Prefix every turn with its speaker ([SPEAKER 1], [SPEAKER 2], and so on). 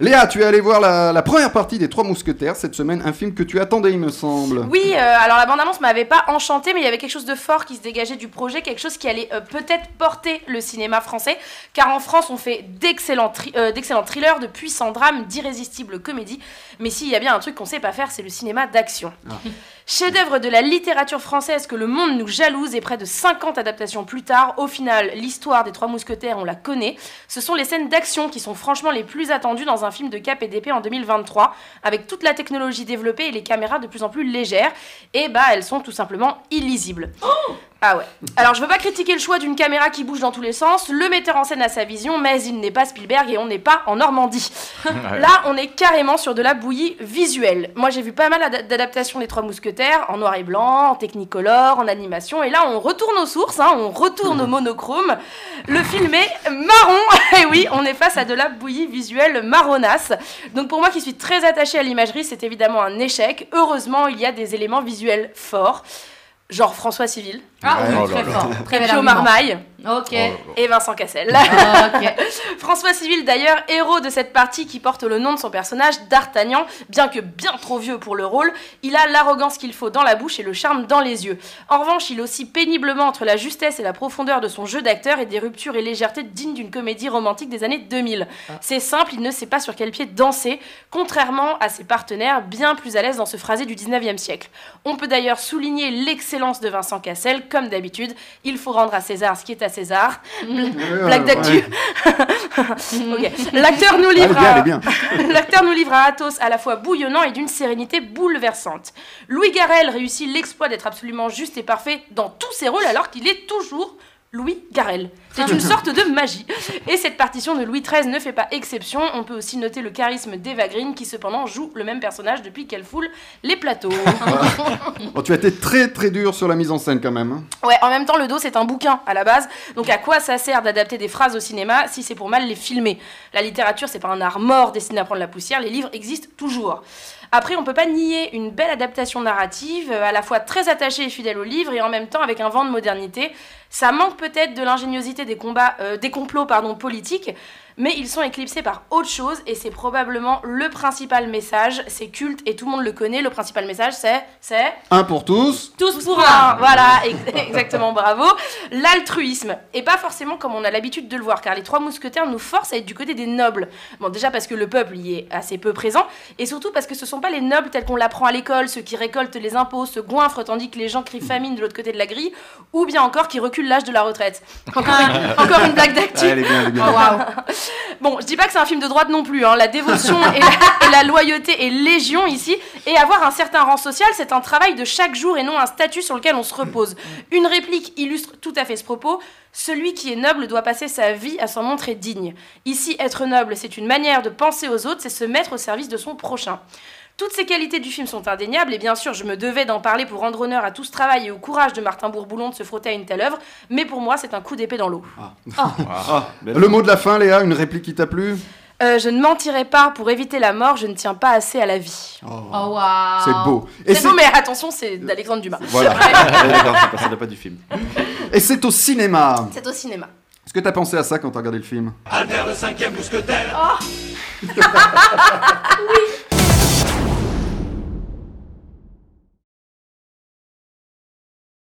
[SPEAKER 1] Léa, tu es allé voir la, la première partie des Trois Mousquetaires cette semaine, un film que tu attendais, il me semble.
[SPEAKER 2] Oui, euh, alors la bande-annonce m'avait pas enchanté, mais il y avait quelque chose de fort qui se dégageait du projet, quelque chose qui allait euh, peut-être porter le cinéma français, car en France on fait d'excellents tri- euh, d'excellents thrillers, de puissants drames, d'irrésistibles comédies, mais s'il y a bien un truc qu'on sait pas faire, c'est le cinéma d'action. Chef-d'œuvre de la littérature française que le monde nous jalouse et près de 50 adaptations plus tard, au final, l'histoire des Trois Mousquetaires, on la connaît. Ce sont les scènes d'action qui sont franchement les plus attendues dans un film de cap et d'épée en 2023, avec toute la technologie développée et les caméras de plus en plus légères. Et bah, elles sont tout simplement illisibles. Ah ouais. Alors je veux pas critiquer le choix d'une caméra qui bouge dans tous les sens, le metteur en scène a sa vision, mais il n'est pas Spielberg et on n'est pas en Normandie. Là, on est carrément sur de la bouillie visuelle. Moi, j'ai vu pas mal ad- d'adaptations des Trois Mousquetaires, en noir et blanc, en technicolor, en animation, et là, on retourne aux sources, hein, on retourne au monochrome. Le film est marron, et oui, on est face à de la bouillie visuelle marronasse. Donc pour moi qui suis très attachée à l'imagerie, c'est évidemment un échec. Heureusement, il y a des éléments visuels forts, genre François Civil,
[SPEAKER 3] Ah
[SPEAKER 1] Ouais.
[SPEAKER 4] Oh
[SPEAKER 3] très
[SPEAKER 4] là.
[SPEAKER 3] fort. Très
[SPEAKER 2] Pio. Marmaille
[SPEAKER 3] Ok.
[SPEAKER 2] et Vincent Cassel.
[SPEAKER 3] ok.
[SPEAKER 2] François Civil, d'ailleurs, héros de cette partie qui porte le nom de son personnage, D'Artagnan, bien que bien trop vieux pour le rôle, il a l'arrogance qu'il faut dans la bouche et le charme dans les yeux. En revanche, il oscille péniblement entre la justesse et la profondeur de son jeu d'acteur et des ruptures et légèretés dignes d'une comédie romantique des années 2000. C'est simple, il ne sait pas sur quel pied danser, contrairement à ses partenaires bien plus à l'aise dans ce phrasé du 19e siècle. On peut d'ailleurs souligner l'excellence de Vincent Cassel, comme d'habitude, il faut rendre à César ce qui est à César. Blague d'actu. L'acteur nous livre à-
[SPEAKER 1] est bien.
[SPEAKER 2] L'acteur nous livre un Athos à la fois bouillonnant et d'une sérénité bouleversante. Louis Garrel réussit l'exploit d'être absolument juste et parfait dans tous ses rôles alors qu'il est toujours Louis Garrel. C'est une sorte de magie. Et cette partition de Louis XIII ne fait pas exception. On peut aussi noter le charisme d'Eva Green qui cependant joue le même personnage depuis qu'elle foule les plateaux.
[SPEAKER 1] Bon, tu as été très très dur sur la mise en scène quand même. hein.
[SPEAKER 2] Ouais, en même temps, le dos, c'est un bouquin à la base. Donc, à quoi ça sert d'adapter des phrases au cinéma si c'est pour mal les filmer? La littérature, c'est pas un art mort destiné à prendre la poussière. Les livres existent toujours. Après, on peut pas nier une belle adaptation narrative, à la fois très attachée et fidèle au livre, et en même temps avec un vent de modernité. Ça manque peut-être de l'ingéniosité des combats, euh, des complots, pardon, politiques, mais ils sont éclipsés par autre chose, et c'est probablement le principal message. C'est culte et tout le monde le connaît. Le principal message, c'est, c'est
[SPEAKER 1] Un pour tous.
[SPEAKER 2] tous pour un. Voilà, ex- exactement, bravo. L'altruisme. Et pas forcément comme on a l'habitude de le voir, car les trois mousquetaires nous forcent à être du côté des nobles. Bon, déjà parce que le peuple y est assez peu présent, et surtout parce que ce sont pas les nobles tels qu'on l'apprend à l'école, ceux qui récoltent les impôts, se goinfrent tandis que les gens crient famine de l'autre côté de la grille, ou bien encore qui reculent l'âge de la retraite. Encore une, encore une blague d'actu.
[SPEAKER 3] Oh.
[SPEAKER 2] Bon, je dis pas que c'est un film de droite non plus. hein. La dévotion et, la, et la loyauté est légion ici. Et avoir un certain rang social, c'est un travail de chaque jour et non un statut sur lequel on se repose. Une réplique illustre tout à fait ce propos. Celui qui est noble doit passer sa vie à s'en montrer digne. Ici, être noble, c'est une manière de penser aux autres, c'est se mettre au service de son prochain. Toutes ces qualités du film sont indéniables et bien sûr je me devais d'en parler pour rendre honneur à tout ce travail et au courage de Martin Bourboulon de se frotter à une telle œuvre, mais pour moi c'est un coup d'épée dans l'eau.
[SPEAKER 1] Ah, le mot de la fin, Léa, une réplique qui t'a plu?
[SPEAKER 2] Euh, je ne mentirai pas, pour éviter la mort, je ne tiens pas assez à la vie.
[SPEAKER 3] Oh, waouh.
[SPEAKER 1] C'est beau. Et
[SPEAKER 2] C'est beau, mais attention, c'est d'Alexandre Dumas.
[SPEAKER 1] Voilà.
[SPEAKER 4] Ouais, D'accord, c'est pas- ça du film.
[SPEAKER 1] Et c'est au cinéma.
[SPEAKER 2] C'est au cinéma.
[SPEAKER 1] Est-ce que t'as pensé à ça quand t'as regardé le film?